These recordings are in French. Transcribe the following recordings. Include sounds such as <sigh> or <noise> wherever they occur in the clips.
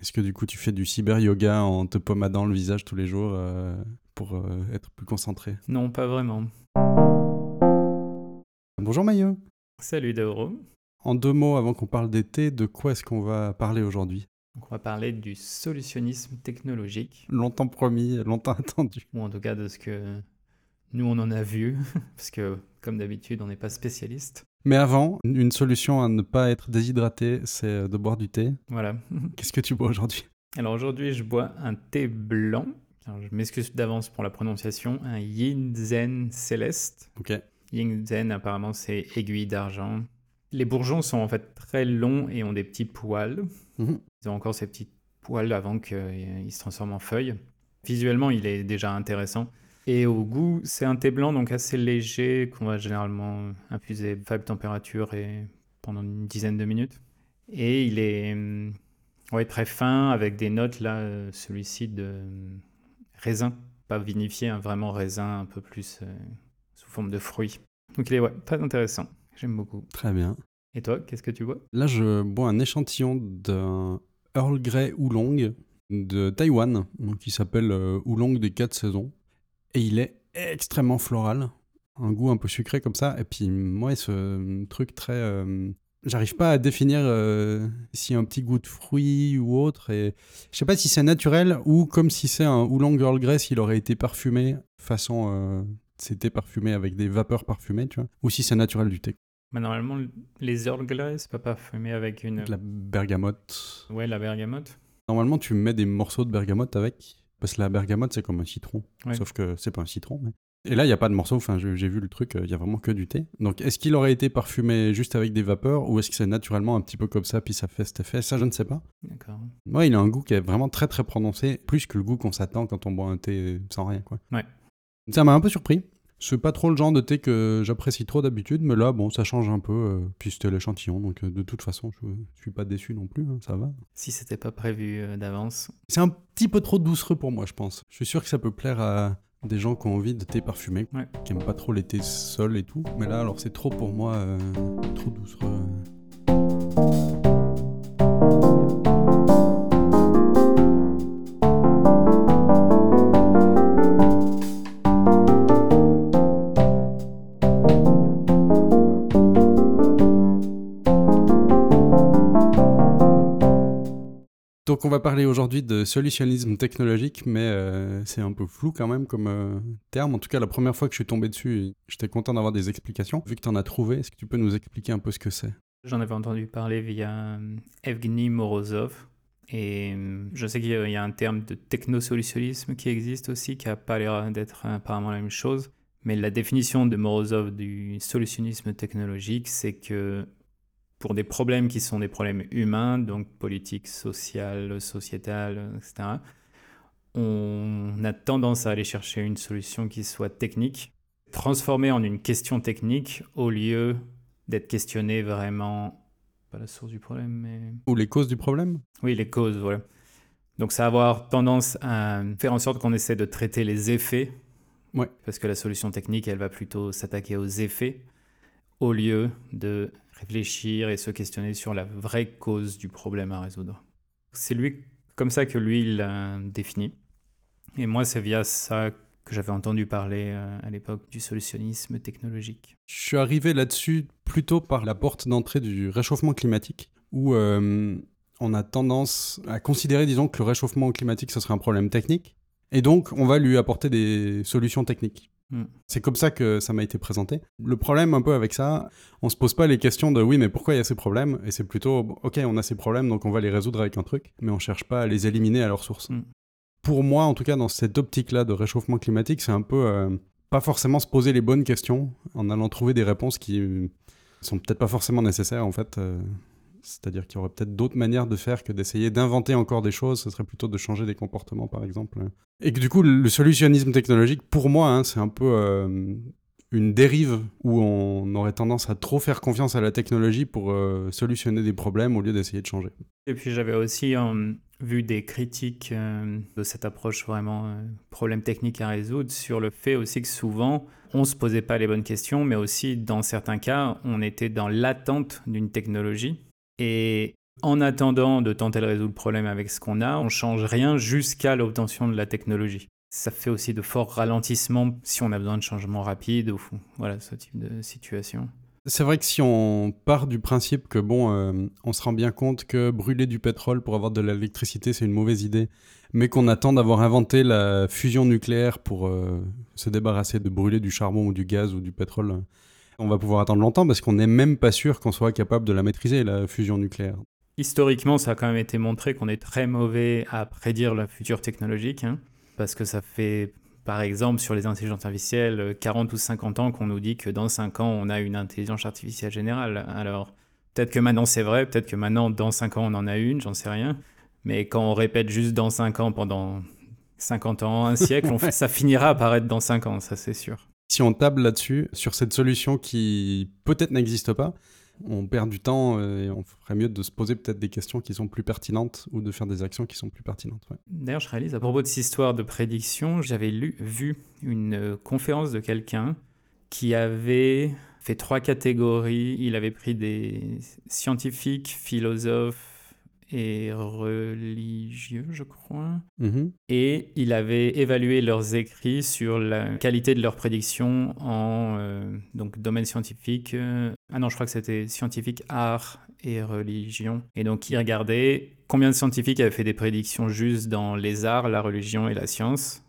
Est-ce que du coup tu fais du cyber-yoga en te pommadant le visage tous les jours euh, pour euh, être plus concentré? Non, pas vraiment. Bonjour Maillot. Salut Dauro. En deux mots, avant qu'on parle d'été, de quoi est-ce qu'on va parler aujourd'hui? On va parler du solutionnisme technologique, Longtemps promis, longtemps <laughs> attendu. ou en tout cas de ce que nous on en a vu, <laughs> parce que comme d'habitude on n'est pas spécialiste. Mais avant, une solution à ne pas être déshydraté, c'est de boire du thé. Voilà. <laughs> <laughs> Qu'est-ce que tu bois aujourd'hui? Alors aujourd'hui je bois un thé blanc. Alors, je m'excuse d'avance pour la prononciation, un Yin Zen Céleste. Ok. Yin Zen apparemment c'est aiguille d'argent. Les bourgeons sont en fait très longs et ont des petits poils. Mhm. Ils ont encore ces petits poils avant qu'ils se transforment en feuilles. Visuellement, il est déjà intéressant. Et au goût, c'est un thé blanc, donc assez léger, qu'on va généralement infuser à faible température et pendant une dizaine de minutes. Et il est hum, ouais, très fin, avec des notes, là, euh, celui-ci de hum, raisin, pas vinifié, hein, vraiment raisin un peu plus euh, sous forme de fruits. Donc il est ouais, très intéressant, j'aime beaucoup. Très bien. Et toi, qu'est-ce que tu bois? Là, je bois un échantillon d'un Earl Grey Oolong de Taïwan, qui s'appelle euh, Oolong des quatre saisons. Et il est extrêmement floral, un goût un peu sucré comme ça. Et puis, moi, ce truc très. euh, J'arrive pas à définir euh, a un petit goût de fruits ou autre. Et je sais pas si c'est naturel ou comme si c'est un Oolong Earl Grey s'il aurait été parfumé façon. euh, c'était parfumé avec des vapeurs parfumées, tu vois. Ou si c'est naturel du thé. Bah, Normalement, les Earl Grey, c'est pas parfumé avec une... De la bergamote. Ouais, la bergamote. Normalement, tu mets des morceaux de bergamote avec, parce que la bergamote, c'est comme un citron. Ouais. Sauf que c'est pas un citron. mais- Et là, il n'y a pas de morceaux, enfin, j'ai vu le truc, euh, il y a vraiment que du thé. Donc, est-ce qu'il aurait été parfumé juste avec des vapeurs, ou est-ce que c'est naturellement un petit peu comme ça, puis ça fait cet effet? Ça, je ne sais pas. D'accord. Ouais, il a un goût qui est vraiment très très prononcé, plus que le goût qu'on s'attend quand on boit un thé sans rien, quoi. Ouais. Ça m'a un peu surpris. C'est pas trop le genre de thé que j'apprécie trop d'habitude, mais là, bon, ça change un peu. euh, puis c'était l'échantillon, donc euh, de toute façon, je, je suis pas déçu non plus, hein, ça va. Si c'était pas prévu euh, d'avance. C'est un petit peu trop doucereux pour moi, je pense. Je suis sûr que ça peut plaire à des gens qui ont envie de thé parfumé, Ouais. qui aiment pas trop les thés seuls et tout. Mais là, alors, c'est trop pour moi, trop doucereux. Donc on va parler aujourd'hui de solutionnisme technologique, mais euh, c'est un peu flou quand même comme euh, terme. En tout cas, la première fois que je suis tombé dessus, j'étais content d'avoir des explications. Vu que tu en as trouvé, est-ce que tu peux nous expliquer un peu ce que c'est? J'en avais entendu parler via euh, Evgeny Morozov. Et je sais qu'il y a- un terme de technosolutionnisme qui existe aussi, qui a pas l'air d'être apparemment la même chose. Mais la définition de Morozov du solutionnisme technologique, c'est que pour des problèmes qui sont des problèmes humains, donc politiques, sociales, sociétales, etc., on a tendance à aller chercher une solution qui soit technique, transformée en une question technique au lieu d'être questionné vraiment, pas la source du problème, mais Ou les causes du problème? Oui, les causes, voilà. Donc ça va avoir tendance à faire en sorte qu'on essaie de traiter les effets, Ouais. parce que la solution technique, elle va plutôt s'attaquer aux effets, au lieu de réfléchir et se questionner sur la vraie cause du problème à résoudre. C'est lui, comme ça que lui, il l'a défini. Et moi, c'est via ça que j'avais entendu parler euh, à l'époque du solutionnisme technologique. Je suis arrivé là-dessus plutôt par la porte d'entrée du réchauffement climatique, où euh, on a tendance à considérer, disons, que le réchauffement climatique, ce serait un problème technique, et donc on va lui apporter des solutions techniques. Mm. C'est comme ça que ça m'a été présenté. Le problème un peu avec ça, on se pose pas les questions de oui, mais pourquoi il y a ces problèmes? Et c'est plutôt ok, on a ces problèmes, donc on va les résoudre avec un truc, mais on cherche pas à les éliminer à leur source. Mm. Pour moi, en tout cas, dans cette optique-là de réchauffement climatique, c'est un peu euh, pas forcément se poser les bonnes questions en allant trouver des réponses qui euh, sont peut-être pas forcément nécessaires en fait. euh, c'est-à-dire qu'il y aurait peut-être d'autres manières de faire que d'essayer d'inventer encore des choses. Ce serait plutôt de changer des comportements, par exemple. Et que du coup, le solutionnisme technologique, pour moi, hein, c'est un peu euh, une dérive où on aurait tendance à trop faire confiance à la technologie pour euh, solutionner des problèmes au lieu d'essayer de changer. Et puis j'avais aussi euh, vu des critiques de cette approche vraiment problème technique à résoudre sur le fait aussi que souvent on se posait pas les bonnes questions, mais aussi dans certains cas on était dans l'attente d'une technologie et en attendant de tenter de résoudre le problème avec ce qu'on a, on change rien jusqu'à l'obtention de la technologie. Ça fait aussi de forts ralentissements si on a besoin de changements rapides ou voilà ce type de situation. C'est vrai que si on part du principe que bon, euh, on se rend bien compte que brûler du pétrole pour avoir de l'électricité c'est une mauvaise idée, mais qu'on attend d'avoir inventé la fusion nucléaire pour euh, se débarrasser de brûler du charbon ou du gaz ou du pétrole, on va pouvoir attendre longtemps parce qu'on n'est même pas sûr qu'on soit capable de la maîtriser la fusion nucléaire. Historiquement, ça a quand même été montré qu'on est très mauvais à prédire le futur technologique, hein, parce que ça fait par exemple, sur les intelligences artificielles, 40 ou 50 ans qu'on nous dit que dans 5 ans, on a une intelligence artificielle générale. Alors, peut-être que maintenant c'est vrai, peut-être que maintenant, dans 5 ans, on en a une, j'en sais rien. Mais quand on répète juste dans 5 ans pendant 50 ans, un siècle, <laughs> ça finira par être dans 5 ans, ça c'est sûr. Si on table là-dessus, sur cette solution qui peut-être n'existe pas, on perd du temps euh, et on ferait mieux de se poser peut-être des questions qui sont plus pertinentes ou de faire des actions qui sont plus pertinentes. D'ailleurs, je réalise à propos de cette histoire de prédiction, j'avais lu, vu une euh, conférence de quelqu'un qui avait fait trois catégories. Il avait pris des scientifiques, philosophes, et religieux, je crois. Mm-hmm. Et il avait évalué leurs écrits sur la qualité de leurs prédictions en euh, donc domaine scientifique. Ah non, je crois que c'était scientifique, art et religion. Et donc il regardait combien de scientifiques avaient fait des prédictions justes dans les arts, la religion et la science.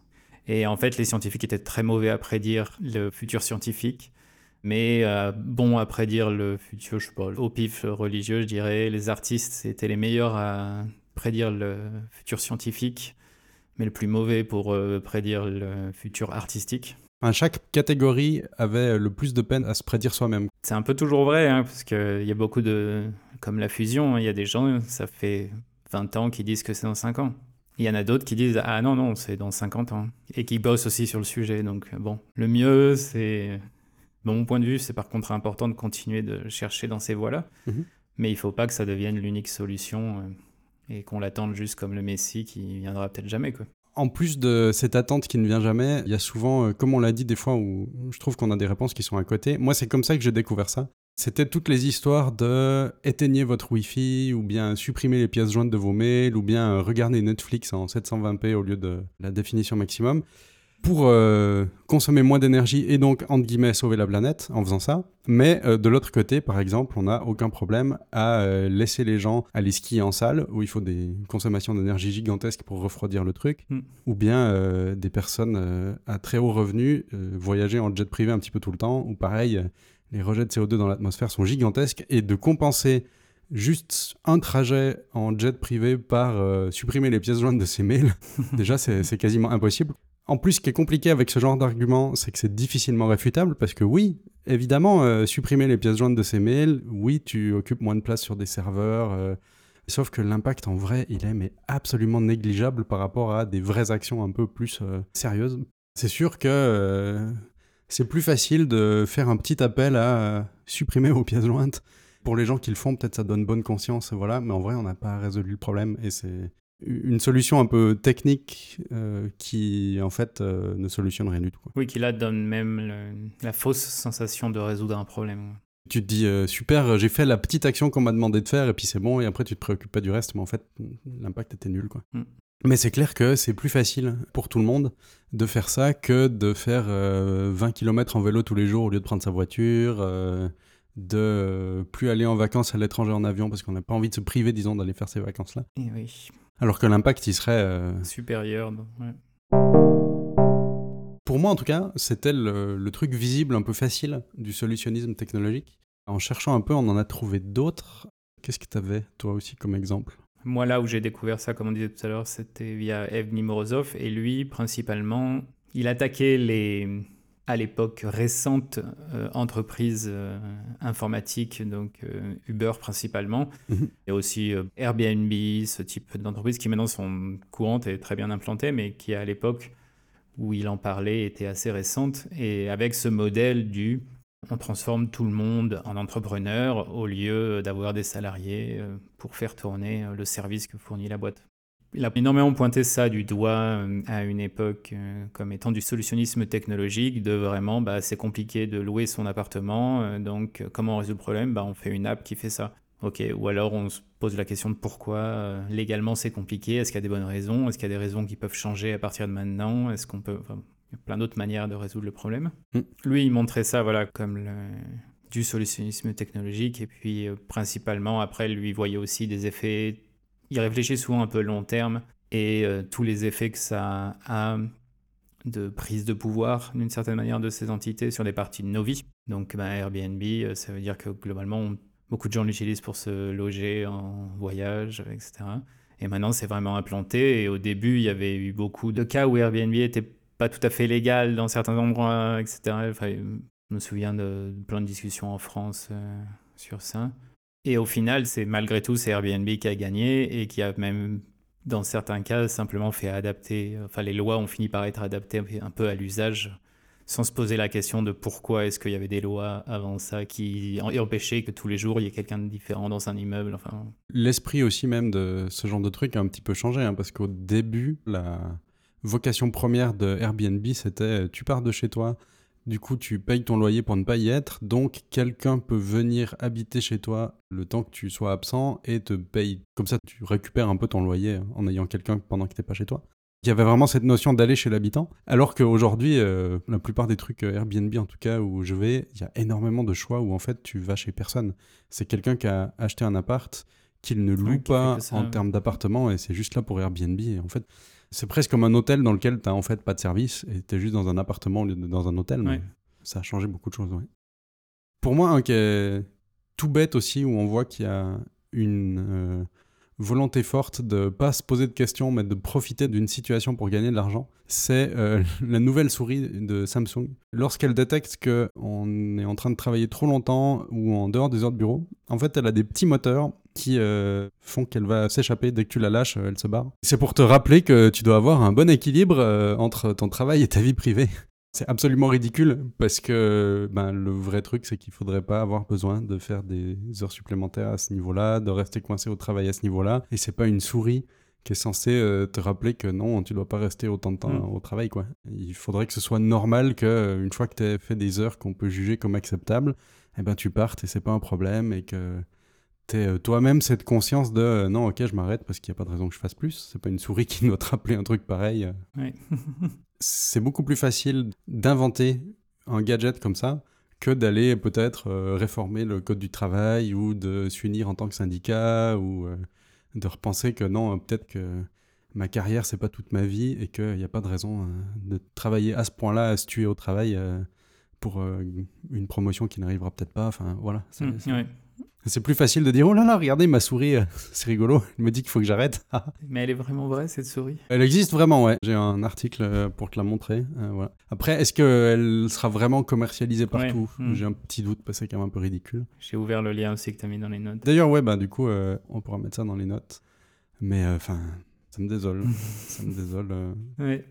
Et en fait, les scientifiques étaient très mauvais à prédire le futur scientifique. Mais euh, bon, à prédire le futur, je sais pas, au pif religieux, je dirais, les artistes c'était les meilleurs à prédire le futur scientifique, mais le plus mauvais pour euh, prédire le futur artistique. chaque catégorie avait le plus de peine à se prédire soi-même. C'est un peu toujours vrai, hein, parce qu'il y a beaucoup de... Comme la fusion, il y a des gens, ça fait 20 ans qui disent que c'est dans 5 ans. Il y en a d'autres qui disent Ah non, non, c'est dans 50 ans. Et qui bossent aussi sur le sujet. Donc bon, le mieux, c'est de mon point de vue, c'est par contre important de continuer de chercher dans ces voies-là. Mhm. Mais il ne faut pas que ça devienne l'unique solution euh, et qu'on l'attende juste comme le Messie qui viendra peut-être jamais. Quoi. En plus de cette attente qui ne vient jamais, il y a souvent, euh, comme on l'a dit des fois, où je trouve qu'on a des réponses qui sont à côté. Moi, c'est comme ça que j'ai découvert ça. C'était toutes les histoires de éteignez votre Wi-Fi, ou bien supprimez les pièces jointes de vos mails, ou bien euh, regardez Netflix en 720p au lieu de la définition maximum pour euh, consommer moins d'énergie et donc, entre guillemets, sauver la planète en faisant ça. Mais euh, de l'autre côté, par exemple, on n'a aucun problème à euh, laisser les gens aller skier en salle, où il faut des consommations d'énergie gigantesques pour refroidir le truc, hmm. ou bien des personnes à très haut revenu voyager en jet privé un petit peu tout le temps, ou pareil, les rejets de CO2 dans l'atmosphère sont gigantesques, et de compenser juste un trajet en jet privé par supprimer les pièces jointes de ses mails, <laughs> déjà c'est quasiment impossible. En plus, ce qui est compliqué avec ce genre d'argument, c'est que c'est difficilement réfutable parce que oui, évidemment, euh, supprimer les pièces jointes de ces mails, oui, tu occupes moins de place sur des serveurs. Euh, sauf que l'impact en vrai, il est mais absolument négligeable par rapport à des vraies actions un peu plus euh, sérieuses. C'est sûr que c'est plus facile de faire un petit appel à supprimer vos pièces jointes. Pour les gens qui le font, peut-être ça donne bonne conscience, voilà, mais en vrai, on n'a pas résolu le problème et c'est une solution un peu technique euh, qui en fait euh, ne solutionne rien du tout. Oui, qui là donne même la fausse sensation de résoudre un problème. Tu te dis euh, super, j'ai fait la petite action qu'on m'a demandé de faire et puis c'est bon et après tu te préoccupes pas du reste, mais en fait l'impact était nul quoi. Mm. Mais c'est clair que c'est plus facile pour tout le monde de faire ça que de faire 20 km en vélo tous les jours au lieu de prendre sa voiture, de plus aller en vacances à l'étranger en avion parce qu'on n'a pas envie de se priver, disons, d'aller faire ces vacances-là. Et oui. Alors que l'impact, il serait... Euh, Supérieur. Pour moi, en tout cas, c'était le, truc visible, un peu facile du solutionnisme technologique. En cherchant un peu, on en a trouvé d'autres. Qu'est-ce que tu avais, toi aussi, comme exemple? Moi, là où j'ai découvert ça, comme on disait tout à l'heure, c'était via Evgeny Morozov. Et lui, principalement, il attaquait les, à l'époque récente euh, entreprise euh, informatique, donc euh, Uber principalement, mhm. et aussi Airbnb, ce type d'entreprises qui maintenant sont courantes et très bien implantées, mais qui à l'époque où il en parlait était assez récente, et avec ce modèle du on transforme tout le monde en entrepreneur au lieu d'avoir des salariés pour faire tourner le service que fournit la boîte. Il a énormément pointé ça du doigt euh, à une époque euh, comme étant du solutionnisme technologique, de vraiment, bah, c'est compliqué de louer son appartement, euh, donc comment on résout le problème? Bah, On fait une app qui fait ça. Ok, ou alors on se pose la question de pourquoi euh, légalement c'est compliqué, est-ce qu'il y a des bonnes raisons, est-ce qu'il y a des raisons qui peuvent changer à partir de maintenant, est-ce qu'on peut... il y a plein d'autres manières de résoudre le problème. Mm. Lui, il montrait ça voilà, comme le, du solutionnisme technologique, et puis euh, principalement, après, lui voyait aussi des effets, il réfléchit souvent un peu long terme, et euh, tous les effets que ça a de prise de pouvoir d'une certaine manière de ces entités sur des parties de nos vies. Donc bah, Airbnb, ça veut dire que globalement, Beaucoup de gens l'utilisent pour se loger en voyage, etc. Et maintenant, c'est vraiment implanté. Et au début, il y avait eu beaucoup de cas où Airbnb était pas tout à fait légal dans certains endroits, etc. Je me souviens de plein de discussions en France euh, sur ça. Et au final, c'est malgré tout, c'est Airbnb qui a gagné et qui a même, dans certains cas, simplement fait adapter. Enfin, les lois ont fini par être adaptées un peu à l'usage sans se poser la question de pourquoi est-ce qu'il y avait des lois avant ça qui empêchaient que tous les jours il y ait quelqu'un de différent dans un immeuble. L'esprit aussi même de ce genre de truc a un petit peu changé, hein, parce qu'au début, la vocation première de Airbnb, c'était tu pars de chez toi, du coup tu payes ton loyer pour ne pas y être, donc quelqu'un peut venir habiter chez toi le temps que tu sois absent et te paye. Comme ça, tu récupères un peu ton loyer en ayant quelqu'un pendant que tu n'es pas chez toi. Il y avait vraiment cette notion d'aller chez l'habitant. Alors qu'aujourd'hui, euh, la plupart des trucs euh, Airbnb, en tout cas, où je vais, il y a énormément de choix où en fait tu vas chez personne. C'est quelqu'un qui a acheté un appart, qu'il ne loue pas en termes d'appartement et c'est juste là pour Airbnb. Et en fait, c'est presque comme un hôtel dans lequel tu n'as en fait pas de service et tu es juste dans un appartement au lieu de dans un hôtel. Mais ça a changé beaucoup de choses. Pour moi, un qui est tout bête aussi, où on voit qu'il y a une. Euh, volonté forte de pas se poser de questions, mais de profiter d'une situation pour gagner de l'argent, c'est euh, <laughs> la nouvelle souris de Samsung. Lorsqu'elle détecte qu'on est en train de travailler trop longtemps ou en dehors des heures de bureau, en fait, elle a des petits moteurs qui euh, font qu'elle va s'échapper dès que tu la lâches, elle se barre. C'est pour te rappeler que tu dois avoir un bon équilibre euh, entre ton travail et ta vie privée. <laughs> C'est absolument ridicule parce que ben, le vrai truc, c'est qu'il faudrait pas avoir besoin de faire des heures supplémentaires à ce niveau-là, de rester coincé au travail à ce niveau-là. Et c'est pas une souris qui est censée euh, te rappeler que non, tu dois pas rester autant de temps mm. au travail. Quoi. Il faudrait que ce soit normal que euh, une fois que tu as fait des heures qu'on peut juger comme acceptables, eh ben, tu partes et c'est pas un problème et que euh, toi-même cette conscience de non, ok, je m'arrête parce qu'il n'y a pas de raison que je fasse plus. C'est pas une souris qui doit te rappeler un truc pareil. Oui. <laughs> c'est beaucoup plus facile d'inventer un gadget comme ça que d'aller peut-être euh, réformer le code du travail ou de s'unir en tant que syndicat ou euh, de repenser que non, peut-être que ma carrière, c'est pas toute ma vie et qu'il n'y a pas de raison euh, de travailler à ce point-là, à se tuer au travail pour une promotion qui n'arrivera peut-être pas. Enfin, voilà. Mmh, c'est plus facile de dire oh là là, regardez ma souris, euh, <laughs> c'est rigolo. Elle me dit qu'il faut que j'arrête. <laughs> Mais elle est vraiment vraie cette souris Elle existe vraiment, ouais. J'ai un article euh, pour te la montrer. Euh, voilà. Après, est-ce qu'elle sera vraiment commercialisée partout? Hmm. J'ai un petit doute parce que c'est quand même un peu ridicule. J'ai ouvert le lien aussi que tu as mis dans les notes. D'ailleurs, ouais, bah du coup, on pourra mettre ça dans les notes. Mais enfin, ça me désole. <laughs> ça me désole.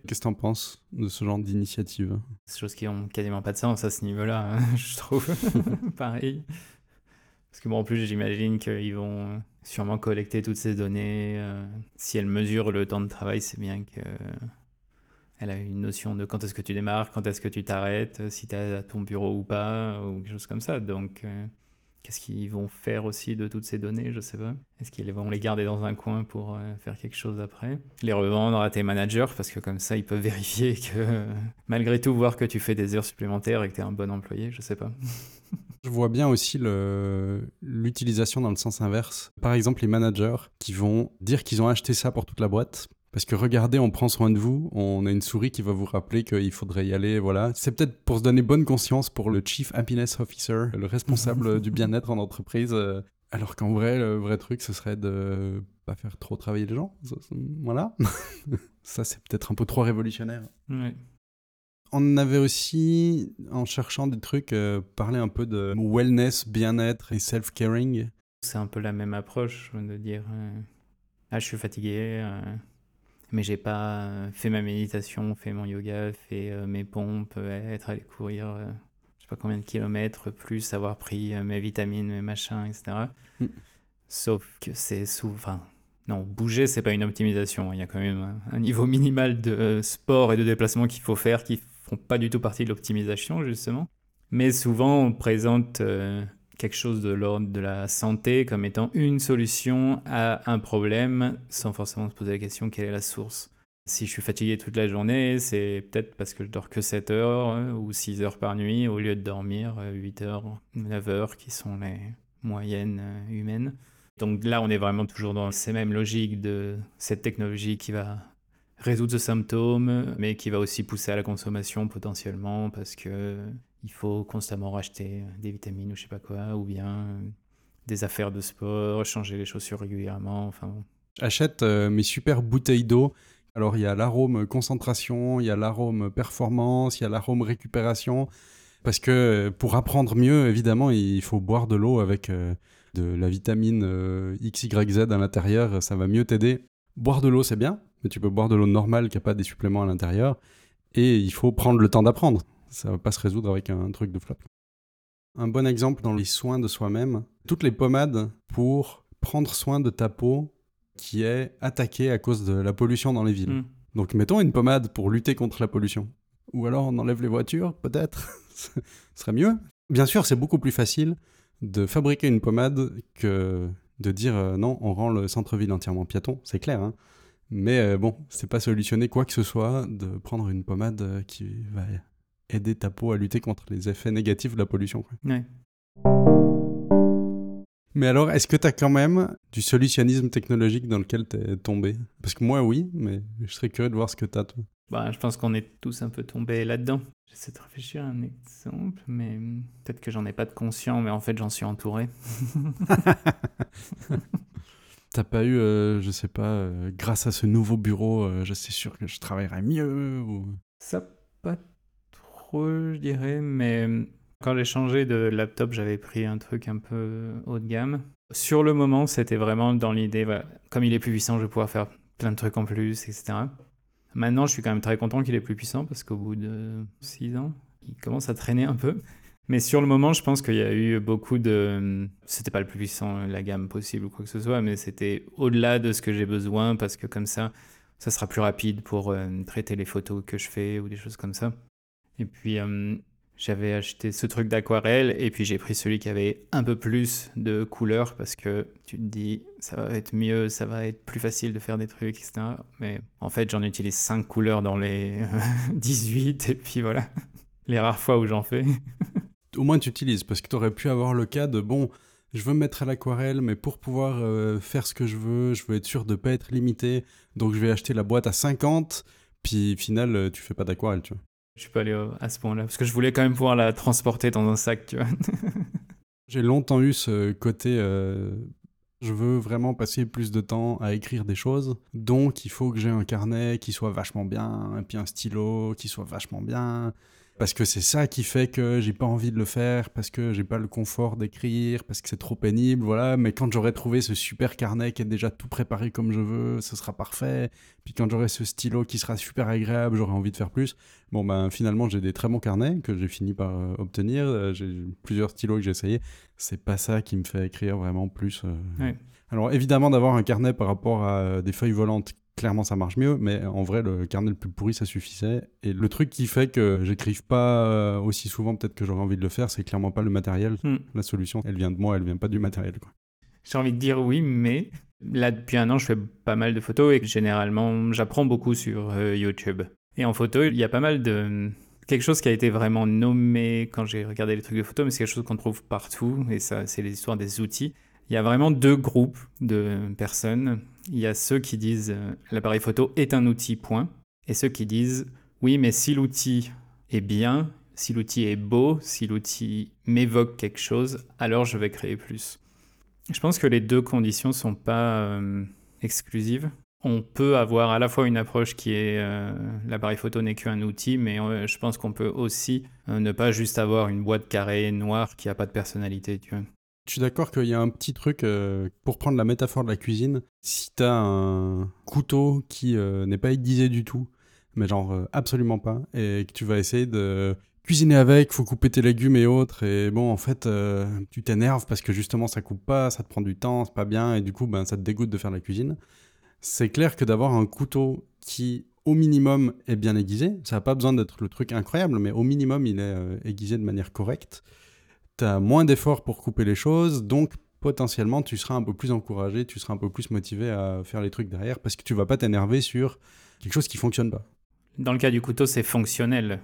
Qu'est-ce que t'en penses de ce genre d'initiative? C'est des choses qui ont quasiment pas de sens à ce niveau-là, hein, je trouve. Pareil. Parce que bon, en plus, j'imagine qu'ils vont sûrement collecter toutes ces données. Euh, si elle mesure le temps de travail, c'est bien qu'elle a une notion de quand est-ce que tu démarres, quand est-ce que tu t'arrêtes, si tu es à ton bureau ou pas, ou quelque chose comme ça. Donc, euh, Qu'est-ce qu'ils vont faire aussi de toutes ces données Je sais pas. Est-ce qu'ils vont les garder dans un coin pour euh, faire quelque chose après? Les revendre à tes managers parce que comme ça ils peuvent <laughs> vérifier que malgré tout voir que tu fais des heures supplémentaires et que tu es un bon employé, je sais pas. <laughs> je vois bien aussi l'utilisation dans le sens inverse. Par exemple, les managers qui vont dire qu'ils ont acheté ça pour toute la boîte parce que regardez, on prend soin de vous, on a une souris qui va vous rappeler qu'il faudrait y aller, voilà. C'est peut-être pour se donner bonne conscience pour le Chief Happiness Officer, le responsable <laughs> du bien-être en entreprise. Euh, alors qu'en vrai, le vrai truc, ce serait de pas faire trop travailler les gens. Voilà. <laughs> Ça, c'est peut-être un peu trop révolutionnaire. On avait aussi, en cherchant des trucs, euh, parlé un peu de wellness, bien-être et self-caring. C'est un peu la même approche de dire euh, Ah, je suis fatigué, mais j'ai pas euh, fait ma méditation, fait mon yoga, fait euh, mes pompes, euh, être allé courir je sais pas combien de kilomètres, plus avoir pris mes vitamines, mes machins, etc. Mm. Sauf que c'est souvent. non, bouger, c'est pas une optimisation. Il y a quand même un niveau minimal de sport et de déplacement qu'il faut faire qui pas du tout partie de l'optimisation, justement. Mais souvent, on présente quelque chose de l'ordre de la santé comme étant une solution à un problème sans forcément se poser la question quelle est la source? Si je suis fatigué toute la journée, c'est peut-être parce que je dors que 7 heures euh, ou 6 heures par nuit au lieu de dormir 8 heures, 9 heures qui sont les moyennes humaines. Donc là, on est vraiment toujours dans ces mêmes logiques de cette technologie qui va résoudre ce symptôme, mais qui va aussi pousser à la consommation potentiellement parce que il faut constamment racheter des vitamines ou je sais pas quoi, ou bien des affaires de sport, changer les chaussures régulièrement. Enfin, Achète euh, mes super bouteilles d'eau. Alors il y a l'arôme concentration, il y a l'arôme performance, il y a l'arôme récupération. Parce que pour apprendre mieux, évidemment, il faut boire de l'eau avec euh, de la vitamine euh, X, Y, Z à l'intérieur. Ça va mieux t'aider. Boire de l'eau, c'est bien, mais tu peux boire de l'eau normale qui n'a pas des suppléments à l'intérieur. Et il faut prendre le temps d'apprendre. Ça va pas se résoudre avec un truc de flop. Un bon exemple dans les soins de soi-même, toutes les pommades pour prendre soin de ta peau qui est attaquée à cause de la pollution dans les villes. hmm. Donc mettons une pommade pour lutter contre la pollution. Ou alors on enlève les voitures, peut-être. <laughs> Ce serait mieux. Bien sûr, c'est beaucoup plus facile de fabriquer une pommade que de dire euh, non, on rend le centre-ville entièrement piéton, c'est clair. hein. Mais euh, bon, c'est pas solutionner quoi que ce soit de prendre une pommade euh, qui va aider ta peau à lutter contre les effets négatifs de la pollution. quoi. Ouais. Mais alors, est-ce que tu as quand même du solutionnisme technologique dans lequel tu es tombé? Parce que moi, oui, mais je serais curieux de voir ce que tu as, toi. Bah, je pense qu'on est tous un peu tombés là-dedans. J'essaie de réfléchir à un exemple, mais hum, peut-être que j'en ai pas de conscient, mais en fait j'en suis entouré. <laughs> <laughs> T'as pas eu, euh, je sais pas, euh, grâce à ce nouveau bureau, euh, je suis sûr que je travaillerai mieux. Ça, pas trop, je dirais, mais quand j'ai changé de laptop, j'avais pris un truc un peu haut de gamme. Sur le moment, c'était vraiment dans l'idée, comme il est plus puissant, je vais pouvoir faire plein de trucs en plus, etc. Maintenant, je suis quand même très content qu'il est plus puissant parce qu'au bout de 6 ans, il commence à traîner un peu. Mais sur le moment, je pense qu'il y a eu beaucoup de. C'était pas le plus puissant, la gamme possible ou quoi que ce soit, mais c'était au-delà de ce que j'ai besoin parce que comme ça, ça sera plus rapide pour euh, traiter les photos que je fais ou des choses comme ça. Et puis, euh, j'avais acheté ce truc d'aquarelle et puis j'ai pris celui qui avait un peu plus de couleurs parce que tu te dis ça va être mieux, ça va être plus facile de faire des trucs, etc. Mais en fait, j'en utilise 5 couleurs dans les <laughs> 18 et puis voilà, les rares fois où j'en fais. <laughs> Au moins tu utilises, parce que tu aurais pu avoir le cas de, bon, je veux me mettre à l'aquarelle, mais pour pouvoir euh, faire ce que je veux, je veux être sûr de pas être limité, donc je vais acheter la boîte à 50, puis final, euh, tu fais pas d'aquarelle, tu vois. Je suis pas allé au- à ce point-là parce que je voulais quand même pouvoir la transporter dans un sac, tu vois. <laughs> J'ai longtemps eu ce côté, euh, je veux vraiment passer plus de temps à écrire des choses, donc il faut que j'ai un carnet qui soit vachement bien, et puis un stylo qui soit vachement bien, parce que c'est ça qui fait que j'ai pas envie de le faire, parce que j'ai pas le confort d'écrire, parce que c'est trop pénible, voilà. Mais quand j'aurai trouvé ce super carnet qui est déjà tout préparé comme je veux, ce sera parfait. Puis quand j'aurai ce stylo qui sera super agréable, j'aurai envie de faire plus. Bon, ben finalement, j'ai des très bons carnets que j'ai fini par euh, obtenir. Euh, J'ai plusieurs stylos que j'ai essayé. C'est pas ça qui me fait écrire vraiment plus. euh. Ouais. Alors évidemment, d'avoir un carnet par rapport à des feuilles volantes, clairement ça marche mieux, mais en vrai, le carnet le plus pourri, ça suffisait. Et le truc qui fait que j'écrive pas euh, aussi souvent, peut-être que j'aurais envie de le faire, c'est clairement pas le matériel. Hmm. La solution, elle vient de moi, elle vient pas du matériel. J'ai envie de dire oui, mais là, depuis un an, je fais pas mal de photos et généralement, j'apprends beaucoup sur euh, YouTube. Et en photo, il y a pas mal de. Quelque chose qui a été vraiment nommé quand j'ai regardé les trucs de photo, mais c'est quelque chose qu'on trouve partout, et ça, c'est les histoires des outils. Il y a vraiment deux groupes de personnes. Il y a ceux qui disent euh, l'appareil photo est un outil, point. Et ceux qui disent oui, mais si l'outil est bien, si l'outil est beau, si l'outil m'évoque quelque chose, alors je vais créer plus. Je pense que les deux conditions sont pas euh, exclusives. On peut avoir à la fois une approche qui est euh, l'appareil photo n'est qu'un outil, mais je pense qu'on peut aussi ne pas juste avoir une boîte carrée noire qui a pas de personnalité, tu vois. Je suis d'accord qu'il y a un petit truc, euh, pour prendre la métaphore de la cuisine, si t'as un couteau qui euh, n'est pas aiguisé du tout, mais genre euh, absolument pas, et que tu vas essayer de cuisiner avec, faut couper tes légumes et autres, et bon, en fait, tu t'énerves parce que justement ça coupe pas, ça te prend du temps, c'est pas bien, et du coup, ben, ça te dégoûte de faire la cuisine. C'est clair que d'avoir un couteau qui, au minimum, est bien aiguisé, ça n'a pas besoin d'être le truc incroyable, mais au minimum, il est aiguisé de manière correcte tu as moins d'efforts pour couper les choses, donc potentiellement tu seras un peu plus encouragé, tu seras un peu plus motivé à faire les trucs derrière parce que tu vas pas t'énerver sur quelque chose qui fonctionne pas. Dans le cas du couteau, c'est fonctionnel.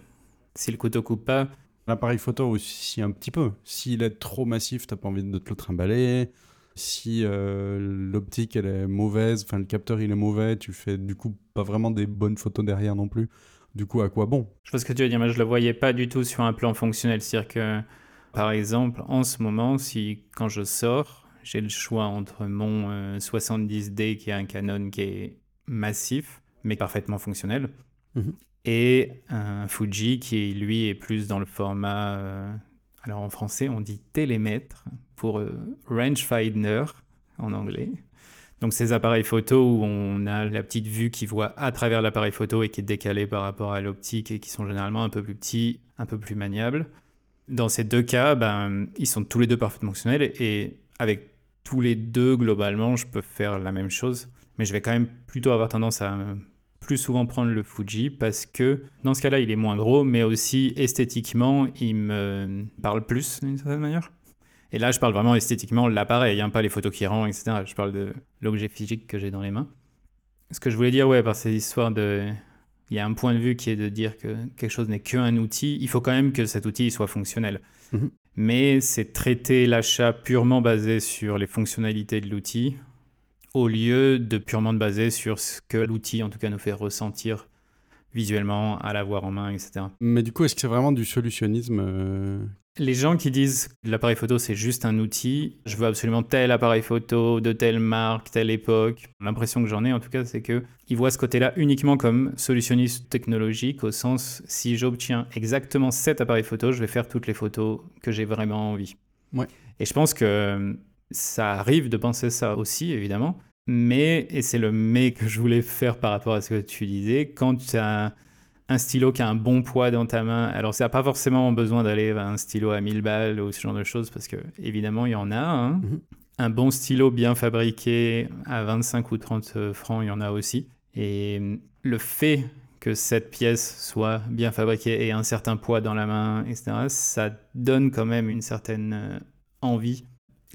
Si le couteau coupe pas. L'appareil photo aussi un petit peu. S'il est trop massif, t'as pas envie de te le trimballer. Si euh, l'optique elle est mauvaise, enfin le capteur il est mauvais, tu fais du coup pas vraiment des bonnes photos derrière non plus. Du coup, à quoi bon? Je vois ce que tu veux dire, mais je le voyais pas du tout sur un plan fonctionnel. C'est-à-dire que, par exemple, en ce moment, si quand je sors, j'ai le choix entre mon 70D euh, qui est un Canon qui est massif, mais parfaitement fonctionnel, mhm. et un Fuji qui, lui, est plus dans le format. Euh, alors en français, on dit télémètre pour euh, rangefinder en anglais. Donc ces appareils photo où on a la petite vue qui voit à travers l'appareil photo et qui est décalée par rapport à l'optique et qui sont généralement un peu plus petits, un peu plus maniables. Dans ces deux cas, ben, ils sont tous les deux parfaitement fonctionnels et avec tous les deux, globalement, je peux faire la même chose. Mais je vais quand même plutôt avoir tendance à plus souvent prendre le Fuji parce que dans ce cas-là, il est moins gros, mais aussi esthétiquement, il me parle plus d'une certaine manière. Et là, je parle vraiment esthétiquement l'appareil, hein, pas les photos qui rend, etc. Je parle de l'objet physique que j'ai dans les mains. Ce que je voulais dire, ouais, par ces histoires de. Il y a un point de vue qui est de dire que quelque chose n'est qu'un outil. Il faut quand même que cet outil soit fonctionnel. Mhm. Mais c'est traiter l'achat purement basé sur les fonctionnalités de l'outil au lieu de purement de baser sur ce que l'outil, en tout cas, nous fait ressentir visuellement, à l'avoir en main, etc. Mais du coup, est-ce que c'est vraiment du solutionnisme euh, Les gens qui disent que l'appareil photo, c'est juste un outil, je veux absolument tel appareil photo, de telle marque, telle époque, l'impression que j'en ai en tout cas, c'est qu'ils voient ce côté-là uniquement comme solutionniste technologique, au sens, si j'obtiens exactement cet appareil photo, je vais faire toutes les photos que j'ai vraiment envie. Ouais. Et je pense que ça arrive de penser ça aussi, évidemment. Mais, et c'est le mais que je voulais faire par rapport à ce que tu disais, quand tu as un stylo qui a un bon poids dans ta main, alors ça n'a pas forcément besoin d'aller à un stylo à 1000 balles ou ce genre de choses, parce que évidemment il y en a. Hein. Mhm. Un bon stylo bien fabriqué à 25 ou 30 francs, il y en a aussi. Et le fait que cette pièce soit bien fabriquée et un certain poids dans la main, etc., ça donne quand même une certaine euh, envie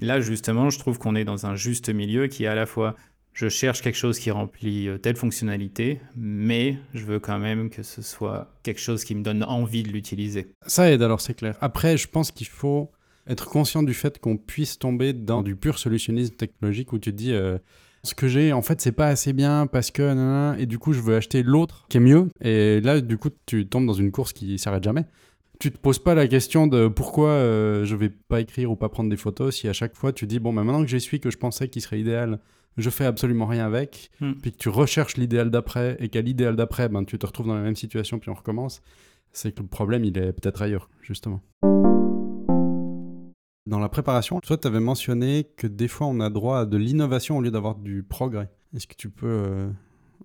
Là, justement, je trouve qu'on est dans un juste milieu qui est à la fois je cherche quelque chose qui remplit euh, telle fonctionnalité, mais je veux quand même que ce soit quelque chose qui me donne envie de l'utiliser. Ça aide alors, c'est clair. Après, je pense qu'il faut être conscient du fait qu'on puisse tomber dans du pur solutionnisme technologique où tu te dis euh, ce que j'ai en fait c'est pas assez bien parce que et du coup je veux acheter l'autre qui est mieux et là du coup tu tombes dans une course qui s'arrête jamais tu te poses pas la question de pourquoi euh, je vais pas écrire ou pas prendre des photos si à chaque fois tu dis bon bah, maintenant que j'ai celui que je pensais qui serait idéal je fais absolument rien avec. Hmm. puis que tu recherches l'idéal d'après et qu'à l'idéal d'après ben, tu te retrouves dans la même situation puis on recommence c'est que le problème il est peut-être ailleurs justement. Dans la préparation toi tu avais mentionné que des fois on a droit à de l'innovation au lieu d'avoir du progrès. Est-ce que tu peux euh,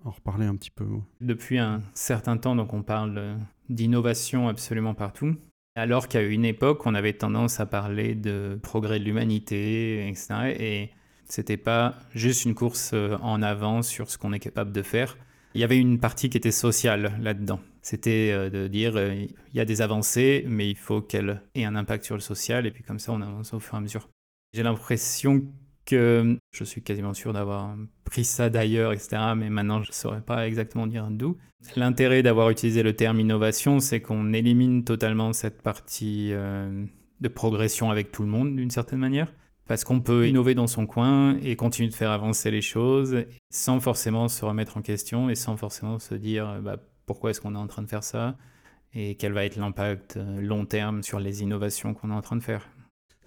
en reparler un petit peu Depuis un certain temps, donc on parle d'innovation absolument partout. Alors qu'à une époque, on avait tendance à parler de progrès de l'humanité, etc. Et c'était pas juste une course euh, en avant sur ce qu'on est capable de faire. Il y avait une partie qui était sociale là-dedans. C'était euh, de dire euh, il y a des avancées, mais il faut qu'elles aient un impact sur le social, et puis comme ça, on avance au fur et à mesure. J'ai l'impression que je suis quasiment sûr d'avoir pris ça d'ailleurs, etc. Mais maintenant, je ne saurais pas exactement dire d'où. L'intérêt d'avoir utilisé le terme innovation, c'est qu'on élimine totalement cette partie euh, de progression avec tout le monde, d'une certaine manière. Parce qu'on peut innover dans son coin et continuer de faire avancer les choses sans forcément se remettre en question et sans forcément se dire bah, pourquoi est-ce qu'on est en train de faire ça et quel va être l'impact euh, long terme sur les innovations qu'on est en train de faire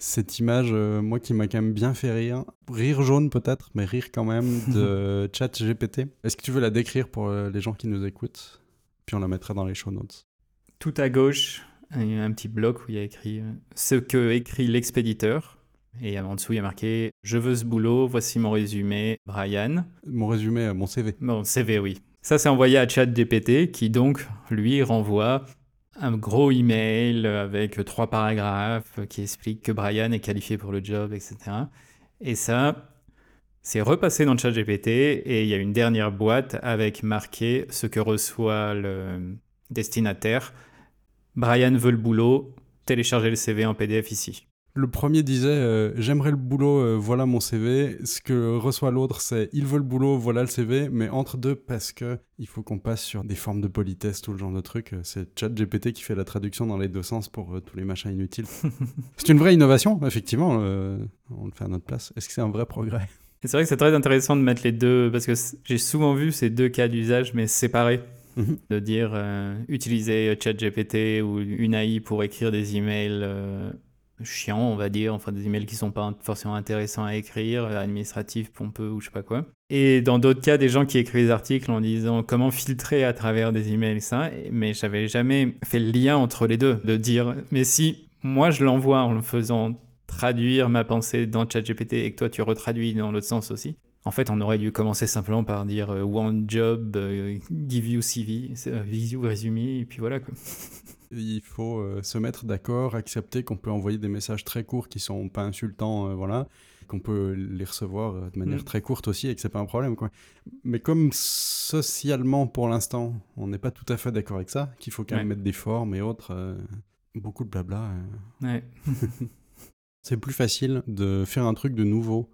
cette image, euh, moi qui m'a quand même bien fait rire, rire jaune peut-être, mais rire quand même <laughs> de chat GPT. Est-ce que tu veux la décrire pour euh, les gens qui nous écoutent? Puis on la mettra dans les show notes. Tout à gauche, il y a un petit bloc où il y a écrit euh, ce que écrit l'expéditeur. Et en dessous, il y a marqué Je veux ce boulot, voici mon résumé, Brian. Mon résumé, mon CV. Mon CV, oui. Ça, c'est envoyé à ChatGPT qui donc, lui, renvoie un gros email avec trois paragraphes qui expliquent que Brian est qualifié pour le job, etc. Et ça, c'est repassé dans le chat GPT et il y a une dernière boîte avec marqué ce que reçoit le destinataire. Brian veut le boulot, téléchargez le CV en PDF ici. Le premier disait euh, J'aimerais le boulot, euh, voilà mon CV. Ce que reçoit l'autre, c'est Il veut le boulot, voilà le CV. Mais entre deux, parce que il faut qu'on passe sur des formes de politesse, tout le genre de trucs. euh, C'est ChatGPT qui fait la traduction dans les deux sens pour euh, tous les machins inutiles. <laughs> c'est une vraie innovation, effectivement. on le fait à notre place. Est-ce que c'est un vrai progrès? C'est vrai que c'est très intéressant de mettre les deux, parce que j'ai souvent vu ces deux cas d'usage, mais séparés. Mhm. De dire euh, utiliser ChatGPT ou une AI pour écrire des emails euh, chiants, on va dire, enfin des emails qui sont pas forcément intéressants à écrire, euh, administratifs, pompeux ou je sais pas quoi. Et dans d'autres cas, des gens qui écrivent des articles en disant comment filtrer à travers des emails, ça. Mais j'avais jamais fait le lien entre les deux, de dire mais si moi je l'envoie en le faisant traduire ma pensée dans ChatGPT et que toi tu retraduis dans l'autre sens aussi. En fait, on aurait dû commencer simplement par dire euh, one job, euh, give you CV, euh, give you résumé, et puis voilà quoi. <laughs> Il faut euh, se mettre d'accord, accepter qu'on peut envoyer des messages très courts qui sont pas insultants, euh, voilà, qu'on peut les recevoir euh, de manière Mm. très courte aussi et que c'est pas un problème, quoi. Mais comme socialement, pour l'instant, on n'est pas tout à fait d'accord avec ça, qu'il faut quand même mettre des formes et autres, beaucoup de blabla, Ouais. <laughs> c'est plus facile de faire un truc de nouveau.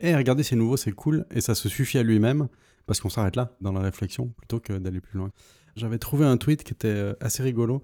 Et regardez, c'est nouveau, c'est cool, et ça se suffit à lui-même, parce qu'on s'arrête là, dans la réflexion, plutôt que d'aller plus loin. J'avais trouvé un tweet qui était euh, assez rigolo,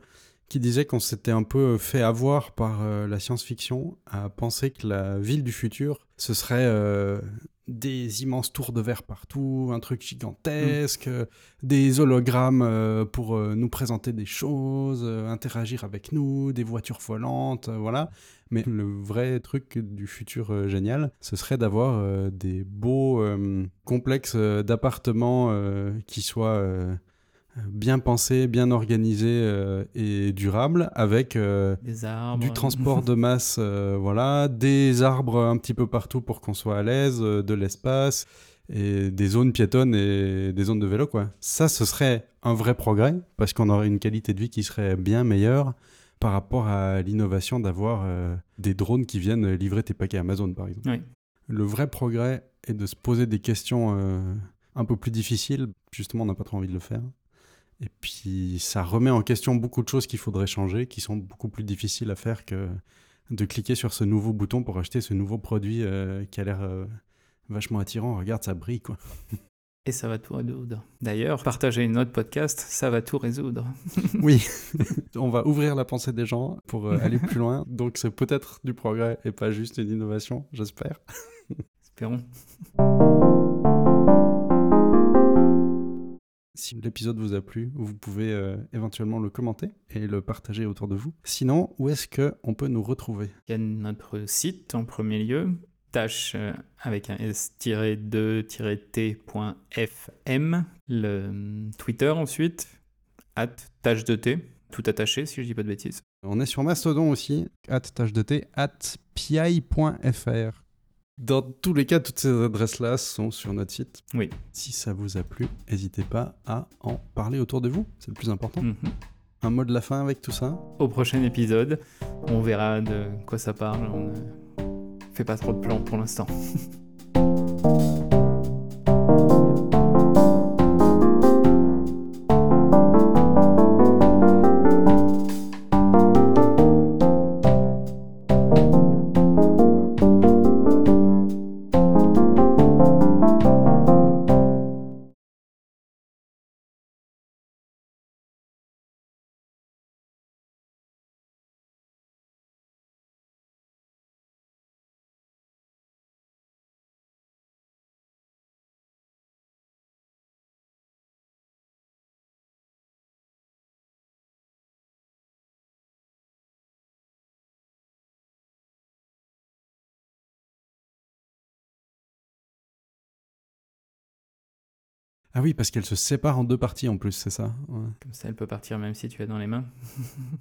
qui disait qu'on s'était un peu fait avoir par euh, la science-fiction à penser que la ville du futur, ce serait euh, des immenses tours de verre partout, un truc gigantesque, euh, des hologrammes euh, pour nous présenter des choses, interagir avec nous, des voitures volantes, voilà. Mais le vrai truc du futur génial, ce serait d'avoir des beaux complexes d'appartements qui soient bien pensés, bien organisés euh, et durables, avec euh, du transport de masse, euh, voilà, des arbres un petit peu partout pour qu'on soit à l'aise, de l'espace et des zones piétonnes et des zones de vélo, quoi. Ça, ce serait un vrai progrès parce qu'on aurait une qualité de vie qui serait bien meilleure par rapport à l'innovation d'avoir des drones qui viennent livrer tes paquets Amazon, par exemple. Oui. Le vrai progrès est de se poser des questions un peu plus difficiles. Justement, on n'a pas trop envie de le faire. Et puis, ça remet en question beaucoup de choses qu'il faudrait changer, qui sont beaucoup plus difficiles à faire que de cliquer sur ce nouveau bouton pour acheter ce nouveau produit euh, qui a l'air euh, vachement attirant. Regarde, ça brille, quoi. Et ça va tout résoudre. D'ailleurs, partager une autre podcast, ça va tout résoudre. <laughs> <laughs> Oui, on va ouvrir la pensée des gens pour euh, aller plus loin. Donc, c'est peut-être du progrès et pas juste une innovation, j'espère. Espérons. <laughs> Si l'épisode vous a plu, vous pouvez euh, éventuellement le commenter et le partager autour de vous. Sinon, où est-ce qu'on peut nous retrouver? Il y a notre site en premier lieu, tâche euh, avec un s-2-t.fm, le euh, Twitter ensuite, at tâche de t, tout attaché si je dis pas de bêtises. On est sur Mastodon aussi, at tâche de thé, at pi.fr. Dans tous les cas, toutes ces adresses-là sont sur notre site. Oui. Si ça vous a plu, n'hésitez pas à en parler autour de vous, c'est le plus important. Mhm. Un mot de la fin avec tout ça? Au prochain épisode, on verra de quoi ça parle. On ne fait pas trop de plans pour l'instant. <laughs> Ah oui, parce qu'elle se sépare en deux parties en plus, c'est ça? Comme ça, elle peut partir même si tu es dans les mains. <laughs>